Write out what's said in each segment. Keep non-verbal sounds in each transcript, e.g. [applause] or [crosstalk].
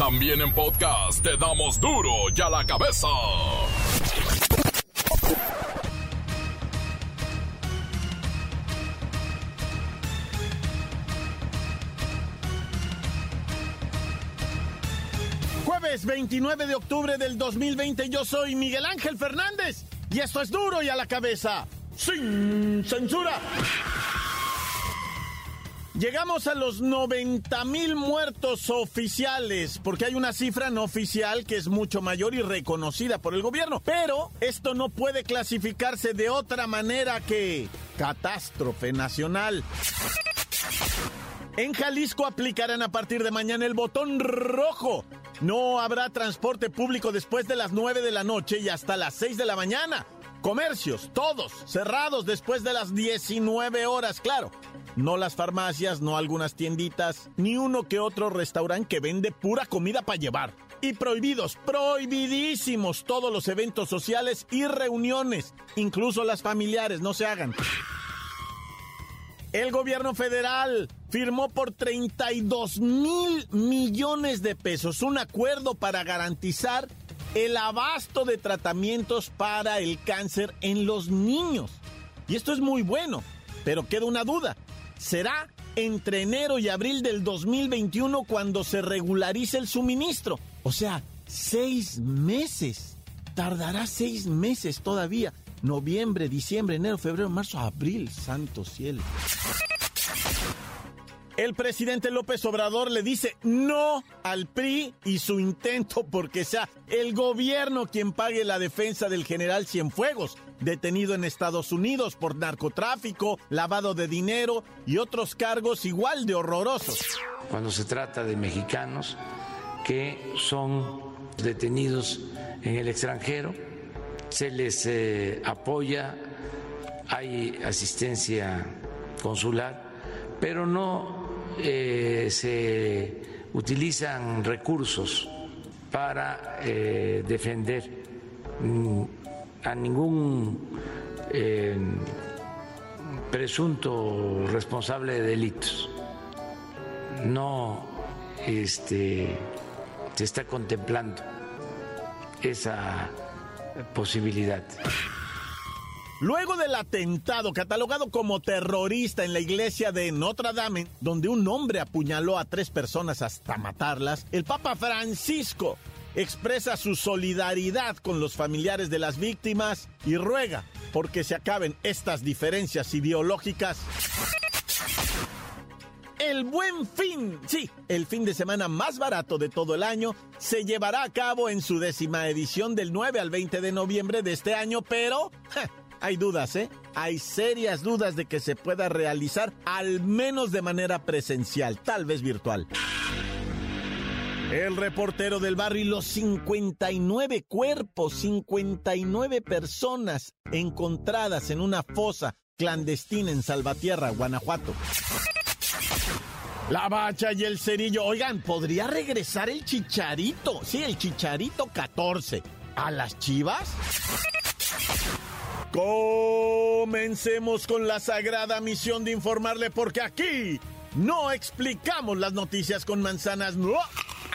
También en podcast te damos duro y a la cabeza. Jueves 29 de octubre del 2020 yo soy Miguel Ángel Fernández y esto es duro y a la cabeza, sin censura. Llegamos a los 90 mil muertos oficiales, porque hay una cifra no oficial que es mucho mayor y reconocida por el gobierno. Pero esto no puede clasificarse de otra manera que catástrofe nacional. En Jalisco aplicarán a partir de mañana el botón rojo. No habrá transporte público después de las 9 de la noche y hasta las 6 de la mañana. Comercios, todos, cerrados después de las 19 horas, claro. No las farmacias, no algunas tienditas, ni uno que otro restaurante que vende pura comida para llevar. Y prohibidos, prohibidísimos todos los eventos sociales y reuniones, incluso las familiares, no se hagan. El gobierno federal firmó por 32 mil millones de pesos un acuerdo para garantizar el abasto de tratamientos para el cáncer en los niños. Y esto es muy bueno, pero queda una duda. Será entre enero y abril del 2021 cuando se regularice el suministro. O sea, seis meses. Tardará seis meses todavía. Noviembre, diciembre, enero, febrero, marzo, abril. Santo cielo. El presidente López Obrador le dice no al PRI y su intento porque sea el gobierno quien pague la defensa del general Cienfuegos, detenido en Estados Unidos por narcotráfico, lavado de dinero y otros cargos igual de horrorosos. Cuando se trata de mexicanos que son detenidos en el extranjero, se les eh, apoya, hay asistencia consular, pero no eh, se utilizan recursos para eh, defender mm, a ningún eh, presunto responsable de delitos. No este, se está contemplando esa posibilidad. Luego del atentado catalogado como terrorista en la iglesia de Notre Dame, donde un hombre apuñaló a tres personas hasta matarlas, el Papa Francisco expresa su solidaridad con los familiares de las víctimas y ruega porque se acaben estas diferencias ideológicas. El buen fin, sí, el fin de semana más barato de todo el año, se llevará a cabo en su décima edición del 9 al 20 de noviembre de este año, pero hay dudas, ¿eh? Hay serias dudas de que se pueda realizar al menos de manera presencial, tal vez virtual. El reportero del barrio y los 59 cuerpos, 59 personas encontradas en una fosa clandestina en Salvatierra, Guanajuato. La bacha y el cerillo. Oigan, ¿podría regresar el chicharito? Sí, el chicharito 14. ¿A las chivas? Comencemos con la sagrada misión de informarle porque aquí no explicamos las noticias con manzanas, no.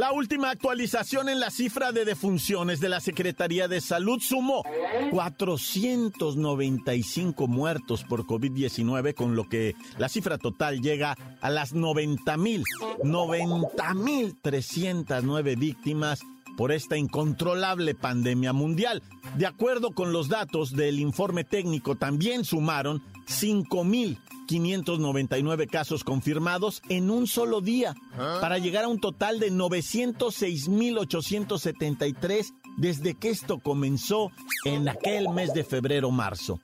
La última actualización en la cifra de defunciones de la Secretaría de Salud sumó 495 muertos por COVID-19, con lo que la cifra total llega a las 90 mil, 90 mil 309 víctimas por esta incontrolable pandemia mundial. De acuerdo con los datos del informe técnico, también sumaron 5.599 casos confirmados en un solo día, para llegar a un total de 906.873 desde que esto comenzó en aquel mes de febrero-marzo.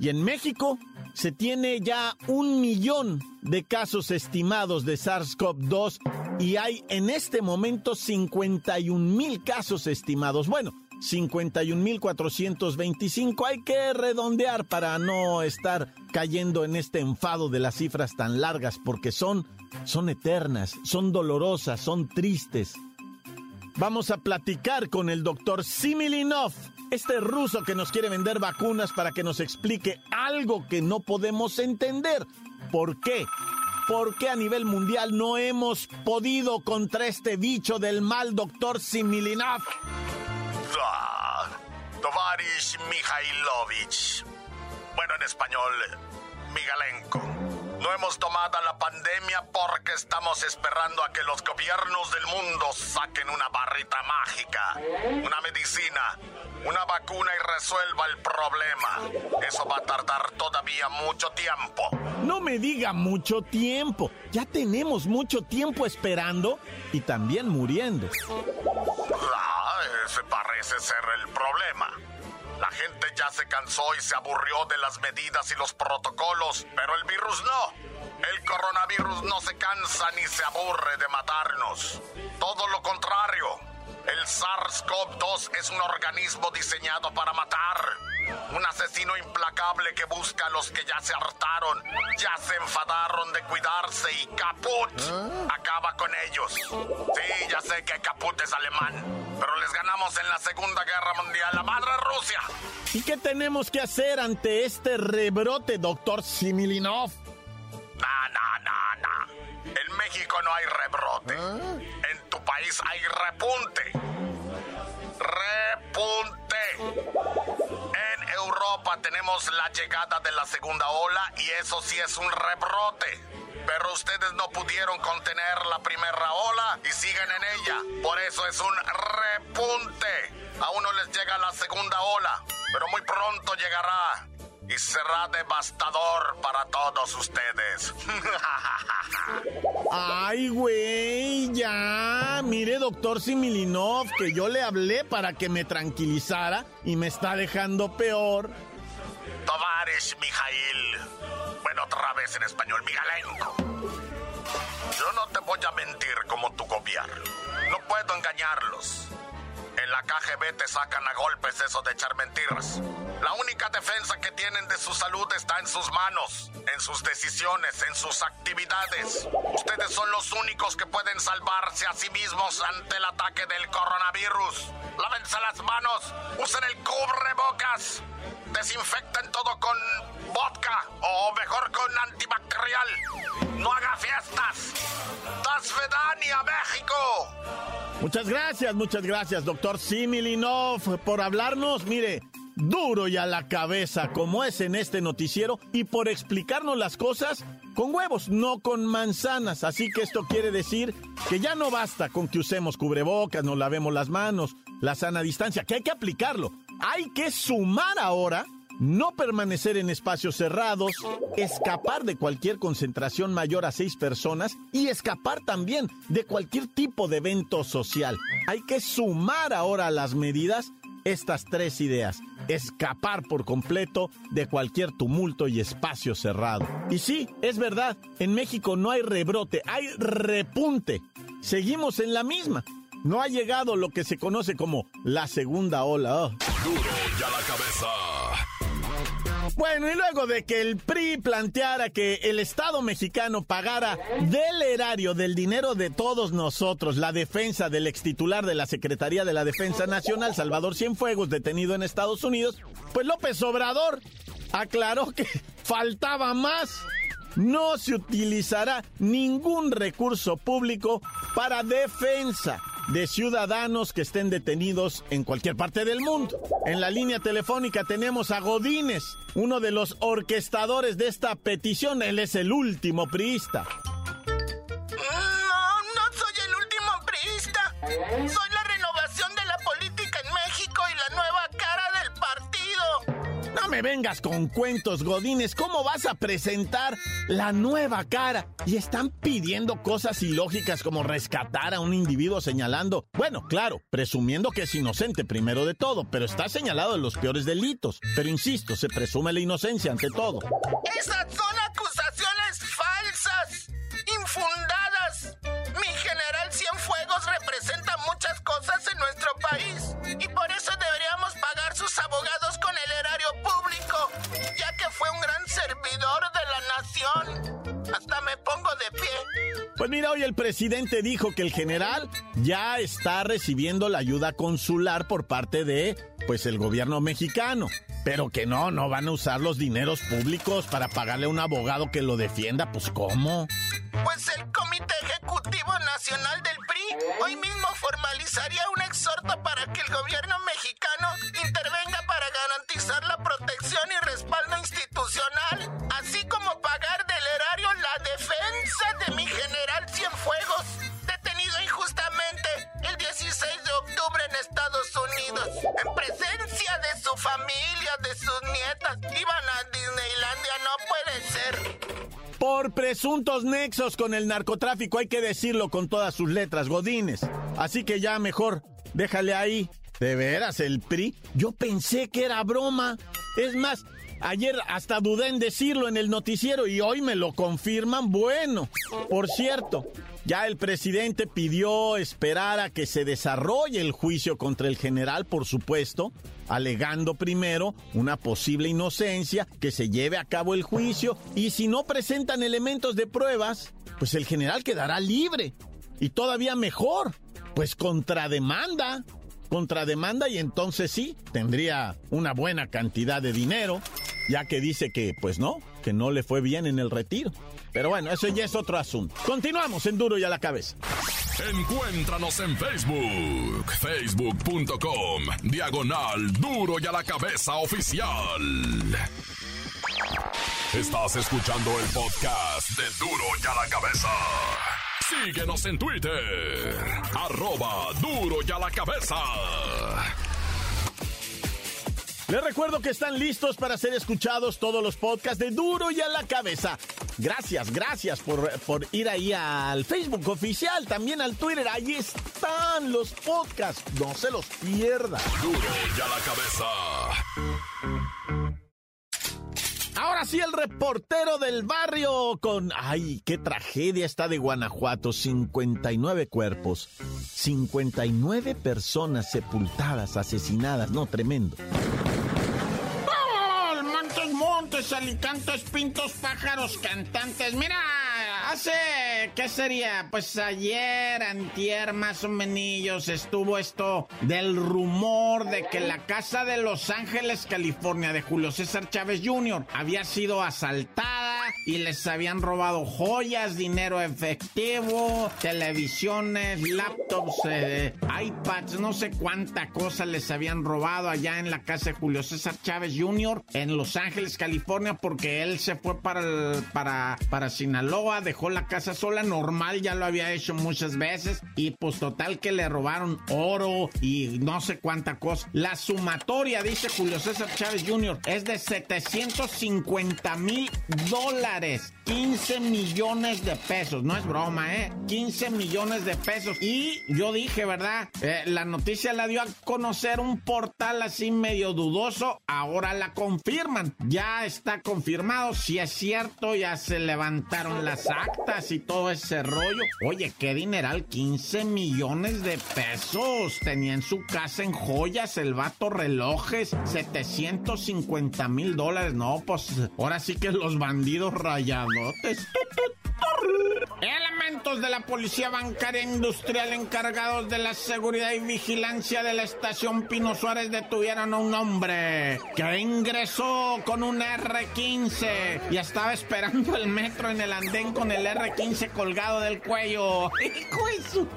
Y en México se tiene ya un millón de casos estimados de SARS-CoV-2 y hay en este momento 51 mil casos estimados. Bueno, 51.425. Hay que redondear para no estar cayendo en este enfado de las cifras tan largas porque son, son eternas, son dolorosas, son tristes. Vamos a platicar con el doctor Similinov, este ruso que nos quiere vender vacunas para que nos explique algo que no podemos entender. ¿Por qué? ¿Por qué a nivel mundial no hemos podido contra este bicho del mal, doctor Similinov? Tovarish Mikhailovich. Bueno, en español, Migalenko. No hemos tomado la pandemia porque estamos esperando a que los gobiernos del mundo saquen una barrita mágica, una medicina, una vacuna y resuelva el problema. Eso va a tardar todavía mucho tiempo. No me diga mucho tiempo. Ya tenemos mucho tiempo esperando y también muriendo. Ah, ese parece ser el problema. La gente ya se cansó y se aburrió de las medidas y los protocolos, pero el virus no. El coronavirus no se cansa ni se aburre de matarnos. Todo lo contrario. El SARS-CoV-2 es un organismo diseñado para matar. Un asesino implacable que busca a los que ya se hartaron, ya se enfadaron de cuidarse y caput acaba con ellos. Sí, ya sé que caput es alemán, pero les ganamos en la Segunda Guerra Mundial, la madre Rusia. ¿Y qué tenemos que hacer ante este rebrote, doctor Similinov? No, no, no, no. En México no hay rebrote. En tu país hay repunte. Repunte. En Europa tenemos la llegada de la segunda ola y eso sí es un rebrote. Pero ustedes no pudieron contener la primera ola y siguen en ella. Por eso es un repunte. A uno les llega la segunda ola, pero muy pronto llegará y será devastador para todos ustedes. [laughs] Ay, güey, ya. Mire, doctor Similinov, que yo le hablé para que me tranquilizara y me está dejando peor. Tovarish Mijail. Bueno, otra vez en español, Migalenko. Yo no te voy a mentir como tu gobierno. No puedo engañarlos. En la KGB te sacan a golpes eso de echar mentiras. La única defensa que tienen de su salud está en sus manos, en sus decisiones, en sus actividades. Ustedes son los únicos que pueden salvarse a sí mismos ante el ataque del coronavirus. Lávense las manos, usen el cubrebocas, desinfecten todo con vodka o mejor con antibacterial. No haga fiestas. Das Vedania, México. Muchas gracias, muchas gracias, doctor Similinov, por hablarnos, mire, duro y a la cabeza, como es en este noticiero, y por explicarnos las cosas con huevos, no con manzanas. Así que esto quiere decir que ya no basta con que usemos cubrebocas, nos lavemos las manos, la sana distancia, que hay que aplicarlo. Hay que sumar ahora no permanecer en espacios cerrados, escapar de cualquier concentración mayor a seis personas y escapar también de cualquier tipo de evento social. Hay que sumar ahora a las medidas estas tres ideas. Escapar por completo de cualquier tumulto y espacio cerrado. Y sí, es verdad, en México no hay rebrote, hay repunte. Seguimos en la misma. No ha llegado lo que se conoce como la segunda ola. Oh. La cabeza. Bueno, y luego de que el PRI planteara que el Estado mexicano pagara del erario, del dinero de todos nosotros, la defensa del ex titular de la Secretaría de la Defensa Nacional, Salvador Cienfuegos, detenido en Estados Unidos, pues López Obrador aclaró que [laughs] faltaba más. No se utilizará ningún recurso público para defensa de ciudadanos que estén detenidos en cualquier parte del mundo. En la línea telefónica tenemos a Godínez, uno de los orquestadores de esta petición. Él es el último priista. No, no soy el último priista. Soy la vengas con cuentos, Godínez. ¿Cómo vas a presentar la nueva cara y están pidiendo cosas ilógicas como rescatar a un individuo señalando, bueno, claro, presumiendo que es inocente primero de todo, pero está señalado de los peores delitos. Pero insisto, se presume la inocencia ante todo. Esas mira, hoy el presidente dijo que el general ya está recibiendo la ayuda consular por parte de, pues, el gobierno mexicano. Pero que no, no van a usar los dineros públicos para pagarle a un abogado que lo defienda, pues ¿cómo? Pues el Comité Ejecutivo Nacional del PRI hoy mismo formalizaría un exhorto para que el gobierno mexicano intervenga para garantizar la protección y respaldo institucional, así como pagar del erario la defensa de mi de sus nietas. Iban a Disneylandia, no puede ser. Por presuntos nexos con el narcotráfico, hay que decirlo con todas sus letras, Godines. Así que ya mejor, déjale ahí. De veras, el PRI. Yo pensé que era broma. Es más, ayer hasta dudé en decirlo en el noticiero y hoy me lo confirman. Bueno, por cierto, ya el presidente pidió esperar a que se desarrolle el juicio contra el general, por supuesto, alegando primero una posible inocencia, que se lleve a cabo el juicio y si no presentan elementos de pruebas, pues el general quedará libre. Y todavía mejor, pues contrademanda. Contrademanda y entonces sí, tendría una buena cantidad de dinero, ya que dice que, pues no, que no le fue bien en el retiro. Pero bueno, eso ya es otro asunto. Continuamos en Duro y a la cabeza. Encuéntranos en Facebook, facebook.com, diagonal Duro y a la cabeza oficial. Estás escuchando el podcast de Duro y a la cabeza. Síguenos en Twitter, arroba Duro y a la cabeza. Les recuerdo que están listos para ser escuchados todos los podcasts de Duro y a la cabeza. Gracias, gracias por, por, ir ahí al Facebook oficial, también al Twitter. Ahí están los podcasts, no se los pierdan. Duro y a la cabeza. Ahora sí, el reportero del barrio con... ¡Ay, qué tragedia está de Guanajuato! 59 cuerpos, 59 personas sepultadas, asesinadas. No, tremendo. Alicantes, pintos, pájaros, cantantes. Mira, hace, ¿qué sería? Pues ayer, antier, más o menos, estuvo esto del rumor de que la casa de Los Ángeles, California, de Julio César Chávez Jr. había sido asaltada y les habían robado joyas, dinero efectivo, televisiones, laptops, eh, iPads, no sé cuánta cosa les habían robado allá en la casa de Julio César Chávez Jr. en Los Ángeles, California, porque él se fue para, para, para Sinaloa, dejó la casa sola, normal, ya lo había hecho muchas veces, y pues total que le robaron oro y no sé cuánta cosa. La sumatoria, dice Julio César Chávez Jr., es de 750 mil dólares. 15 millones de pesos. No es broma, ¿eh? 15 millones de pesos. Y yo dije, ¿verdad? Eh, la noticia la dio a conocer un portal así medio dudoso. Ahora la confirman. Ya está confirmado. Si es cierto, ya se levantaron las actas y todo ese rollo. Oye, qué dineral. 15 millones de pesos. Tenía en su casa en joyas el vato relojes. 750 mil dólares. No, pues ahora sí que los bandidos もって、トットッ Elementos de la Policía Bancaria Industrial encargados de la seguridad y vigilancia de la estación Pino Suárez detuvieron a un hombre que ingresó con un R15 y estaba esperando el metro en el andén con el R15 colgado del cuello. [laughs]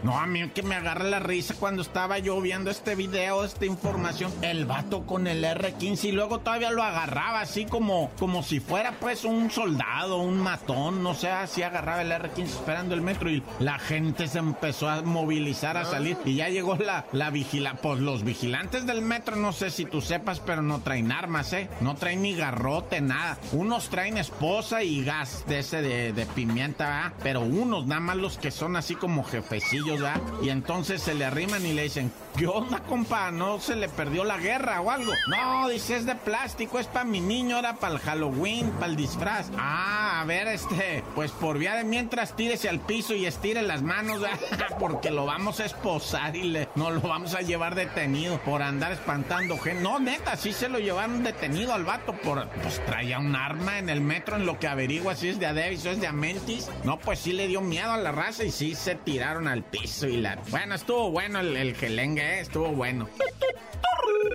No, a mí que me agarra la risa cuando estaba yo viendo este video, esta información. El vato con el R15 y luego todavía lo agarraba así como, como si fuera pues un soldado, un matón, no sé, así agarraba el R15 esperando el metro y. La gente se empezó a movilizar, a salir y ya llegó la, la vigila. Pues los vigilantes del metro, no sé si tú sepas, pero no traen armas, ¿eh? No traen ni garrote, nada. Unos traen esposa y gas de ese de, pimienta, ¿verdad? Pero unos, nada más los que son así como jefecillos, ¿verdad? Y entonces se le arriman y le dicen, ¿qué onda, compa? ¿No se le perdió la guerra o algo? No, dice, es de plástico, es para mi niño, era para el Halloween, para el disfraz. Ah, a ver, este, pues por vía de mientras tírese al piso y estire las manos, [laughs] porque lo vamos a esposar y le, no lo vamos a llevar detenido por andar espantando gente. No, neta, sí se lo llevaron detenido al vato por, pues traía un arma en el metro en lo que averigua si es de Adevis o es de Amentis. No, pues sí le dio miedo a la raza y sí se tiraron al piso y la... Bueno, estuvo bueno el, el gelengue, ¿eh? estuvo bueno.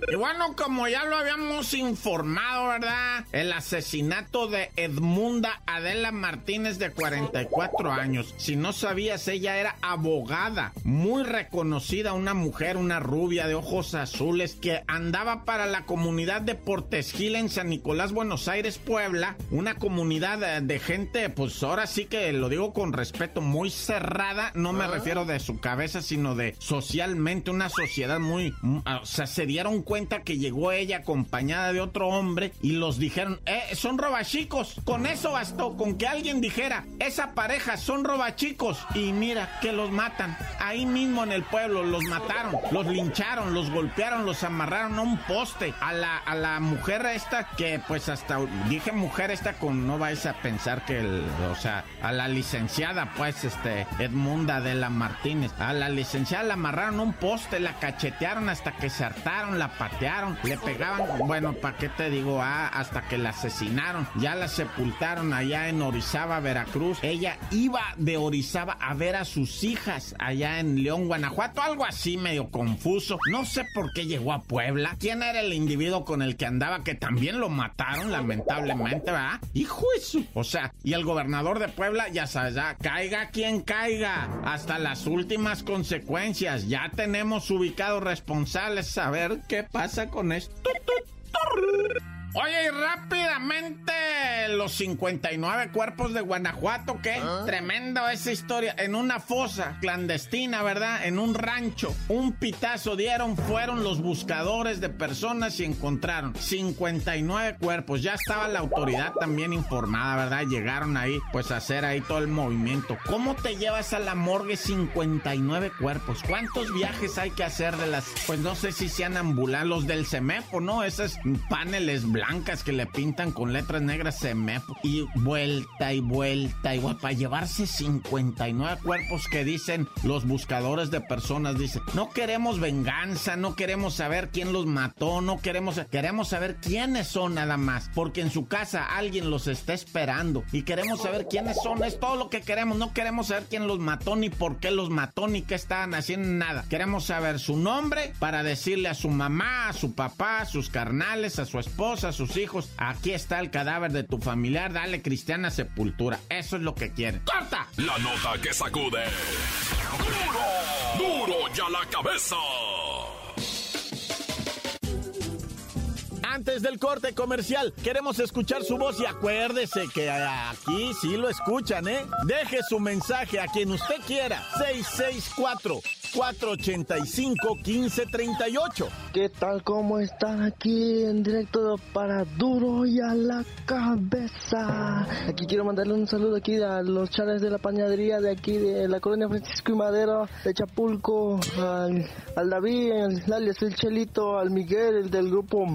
Y bueno, como ya lo habíamos informado, ¿verdad? El asesinato de Edmunda Adela Martínez de 44 años. Si no sabías, ella era abogada, muy reconocida, una mujer, una rubia de ojos azules que andaba para la comunidad de Portesgil en San Nicolás, Buenos Aires, Puebla. Una comunidad de gente, pues ahora sí que lo digo con respeto, muy cerrada. No me ah. refiero de su cabeza, sino de socialmente, una sociedad muy... O sea, se dieron cuenta que llegó ella acompañada de otro hombre y los dijeron, eh, son robachicos. Con eso bastó, con que alguien dijera, esa pareja son robachicos. Y mira, que los matan. Ahí mismo en el pueblo los mataron, los lincharon, los golpearon, los amarraron a un poste. A la, a la mujer esta que pues hasta, dije mujer esta con, no vais a pensar que, o sea, a la licenciada pues, este, Edmunda de la Martínez. A la licenciada la amarraron a un poste, la cachetearon hasta que se hartaron, la le pegaban, bueno, ¿para qué te digo? Ah, hasta que la asesinaron. Ya la sepultaron allá en Orizaba, Veracruz. Ella iba de Orizaba a ver a sus hijas allá en León, Guanajuato. Algo así medio confuso. No sé por qué llegó a Puebla. ¿Quién era el individuo con el que andaba que también lo mataron, lamentablemente, ¿verdad? Hijo eso. O sea, y el gobernador de Puebla, ya sabes, ya, caiga quien caiga. Hasta las últimas consecuencias. Ya tenemos ubicados responsables. A ver qué con esto? Oye, rápidamente los 59 cuerpos de Guanajuato, qué ¿Ah? tremendo esa historia. En una fosa clandestina, ¿verdad? En un rancho. Un pitazo dieron, fueron los buscadores de personas y encontraron 59 cuerpos. Ya estaba la autoridad también informada, ¿verdad? Llegaron ahí, pues a hacer ahí todo el movimiento. ¿Cómo te llevas a la morgue 59 cuerpos? ¿Cuántos viajes hay que hacer de las, pues no sé si sean ambulados, los del CEMEFO, ¿no? Esos paneles blancas que le pintan con letras negras se Y vuelta y vuelta y. Para llevarse 59 cuerpos que dicen los buscadores de personas. Dicen, no queremos venganza, no queremos saber quién los mató, no queremos... Queremos saber quiénes son nada más. Porque en su casa alguien los está esperando. Y queremos saber quiénes son. Es todo lo que queremos. No queremos saber quién los mató, ni por qué los mató, ni qué estaban haciendo, nada. Queremos saber su nombre para decirle a su mamá, a su papá, a sus carnales, a su esposa, sus hijos, aquí está el cadáver de tu familiar, dale cristiana sepultura. Eso es lo que quieren. ¡Corta! La nota que sacude. ¡Duro! ¡Duro ya la cabeza! Antes del corte comercial, queremos escuchar su voz y acuérdese que aquí sí lo escuchan, ¿eh? Deje su mensaje a quien usted quiera. 664 485-1538. ¿Qué tal? ¿Cómo están aquí en directo para Duro y a la cabeza? Aquí quiero mandarle un saludo aquí a los chales de la pañadería de aquí de la colonia Francisco y Madero, de Chapulco, al, David, al alias el Chelito, al Miguel, el del grupo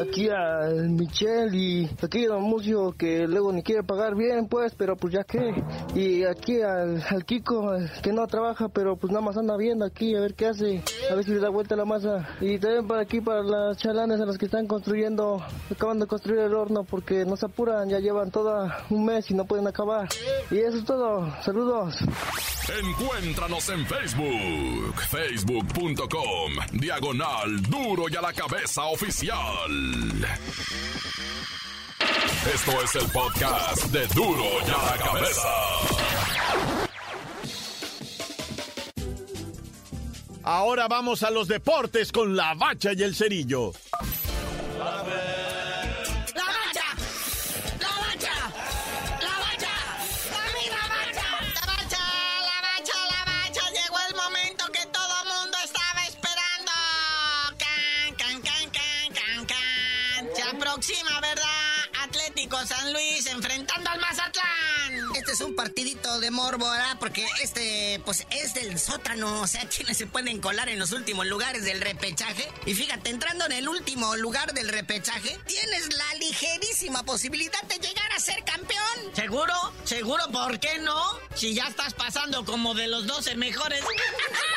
Aquí al Michel y aquí a Mucio que luego ni quiere pagar bien pues, pero pues ya que, y aquí al, al Kiko que no trabaja pero pues nada más anda viendo aquí a ver qué hace, a ver si le da vuelta la masa. Y también para aquí, para las chalanes a las que están construyendo, acaban de construir el horno porque no se apuran, ya llevan todo un mes y no pueden acabar. Y eso es todo, saludos. Encuéntranos en Facebook, facebook.com, diagonal duro y a la cabeza oficial. Esto es el podcast de duro y a la cabeza. Ahora vamos a los deportes con la bacha y el cerillo. Partidito de morbo, ¿verdad? Porque este, pues es del sótano, o sea, quienes se pueden colar en los últimos lugares del repechaje. Y fíjate, entrando en el último lugar del repechaje, tienes la ligerísima posibilidad de llegar a ser campeón. ¿Seguro? ¿Seguro? ¿Por qué no? Si ya estás pasando como de los 12 mejores. [laughs]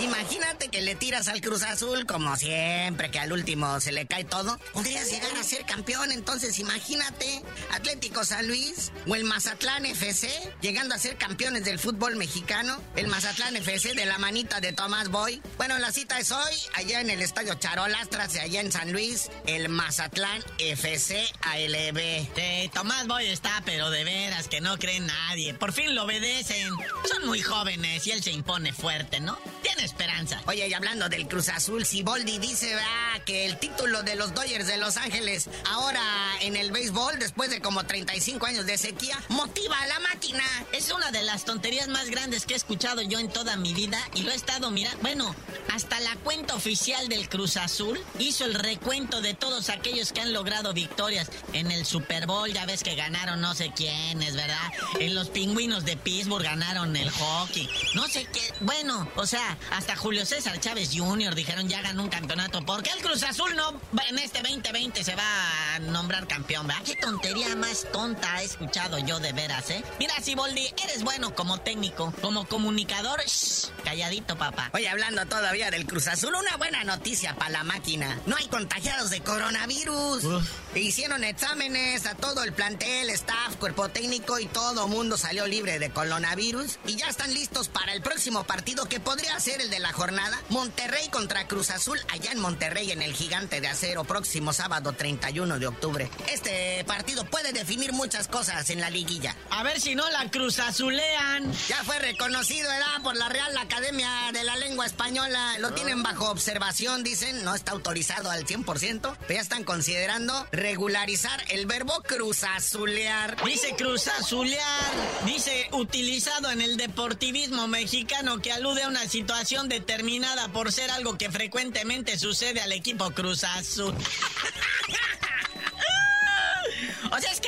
Imagínate que le tiras al Cruz Azul, como siempre, que al último se le cae todo. Podrías llegar a ser campeón, entonces imagínate. Atlético San Luis o el Mazatlán FC llegando a ser campeones del fútbol mexicano. El Mazatlán FC de la manita de Tomás Boy. Bueno, la cita es hoy, allá en el Estadio Charolastras, allá en San Luis, el Mazatlán FC ALB. Sí, Tomás Boy está, pero de veras que no cree nadie. Por fin lo obedecen. Son muy jóvenes y él se impone fuerte, ¿no? Tiene esperanza. Oye, y hablando del Cruz Azul, Siboldi dice ah, que el título de los Dodgers de Los Ángeles, ahora en el béisbol, después de como 35 años de sequía, motiva a la máquina. Es una de las tonterías más grandes que he escuchado yo en toda mi vida y lo he estado mirando. Bueno, hasta la cuenta oficial del Cruz Azul hizo el recuento de todos aquellos que han logrado victorias en el Super Bowl. Ya ves que ganaron no sé quiénes, ¿verdad? En los pingüinos de Pittsburgh ganaron el hockey. No sé qué. Bueno, o sea, hasta Julio César Chávez Jr. dijeron ya ganó un campeonato. ¿Por qué el Cruz Azul no en este 2020 se va a nombrar campeón? ¿verdad? ¿Qué tontería más tonta he escuchado yo de veras, eh? Mira, Siboldi, eres bueno como técnico, como comunicador. Shh, calladito, papá. Oye, hablando todavía del Cruz Azul, una buena noticia para la máquina. No hay contagiados de coronavirus. Hicieron exámenes a todo el plantel, staff, cuerpo técnico y todo mundo salió libre de coronavirus. Y ya están listos para el próximo partido que podría ser el de la jornada. Monterrey contra Cruz Azul, allá en Monterrey, en el Gigante de Acero, próximo sábado 31 de octubre. Este partido puede definir muchas cosas en la liguilla. A ver si no la Cruz Azulean. Ya fue reconocido, ¿verdad? Por la Real Academia de la Lengua Española. Lo tienen bajo observación, dicen. No está autorizado al 100%. Pero ya están considerando regularizar el verbo cruzazulear. Dice cruzazulear. Dice utilizado en el deportivismo mexicano que alude a una situación determinada por ser algo que frecuentemente sucede al equipo Cruz Azul. [laughs]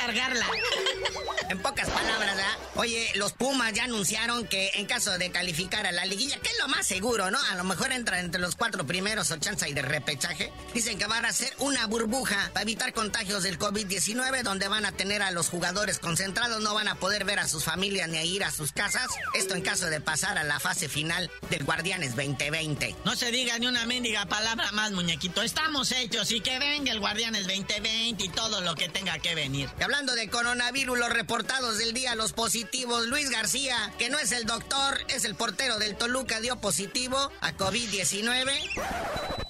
Cargarla. En pocas palabras, ¿verdad? Oye, los Pumas ya anunciaron que en caso de calificar a la liguilla, que es lo más seguro, ¿no? A lo mejor entra entre los cuatro primeros o chance y de repechaje. Dicen que van a hacer una burbuja para evitar contagios del COVID-19, donde van a tener a los jugadores concentrados, no van a poder ver a sus familias ni a ir a sus casas. Esto en caso de pasar a la fase final del Guardianes 2020. No se diga ni una mendiga palabra más, muñequito. Estamos hechos y que venga el Guardianes 2020 y todo lo que tenga que venir. Y hablando de coronavirus, los reportados del día, los positivos, Luis García, que no es el doctor, es el portero del Toluca, dio positivo a COVID-19.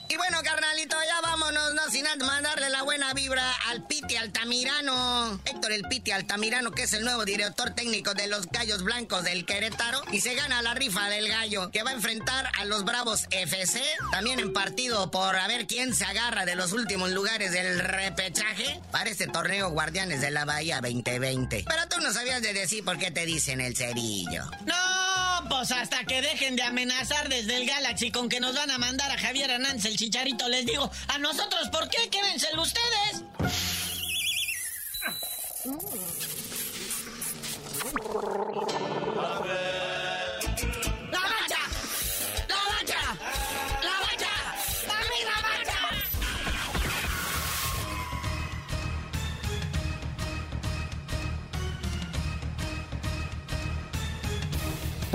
Y bueno, carnalito, ya vámonos, no sin antes mandarle la buena vibra al Piti Altamirano. Héctor el Piti Altamirano, que es el nuevo director técnico de los Gallos Blancos del Querétaro. Y se gana la rifa del gallo, que va a enfrentar a los Bravos FC. También en partido por a ver quién se agarra de los últimos lugares del repechaje para este torneo Guardianes de la Bahía 2020. Pero tú no sabías de decir por qué te dicen el cerillo. No, pues hasta que dejen de amenazar desde el Galaxy con que nos van a mandar a Javier Hernández el chicharito, les digo, a nosotros, ¿por qué? Quédenselo ustedes.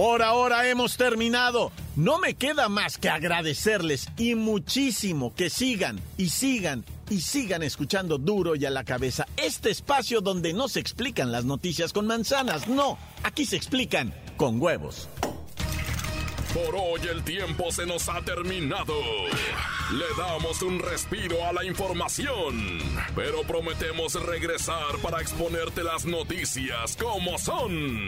Por ahora hemos terminado. No me queda más que agradecerles y muchísimo que sigan y sigan y sigan escuchando duro y a la cabeza este espacio donde no se explican las noticias con manzanas, no, aquí se explican con huevos. Por hoy el tiempo se nos ha terminado. Le damos un respiro a la información, pero prometemos regresar para exponerte las noticias como son.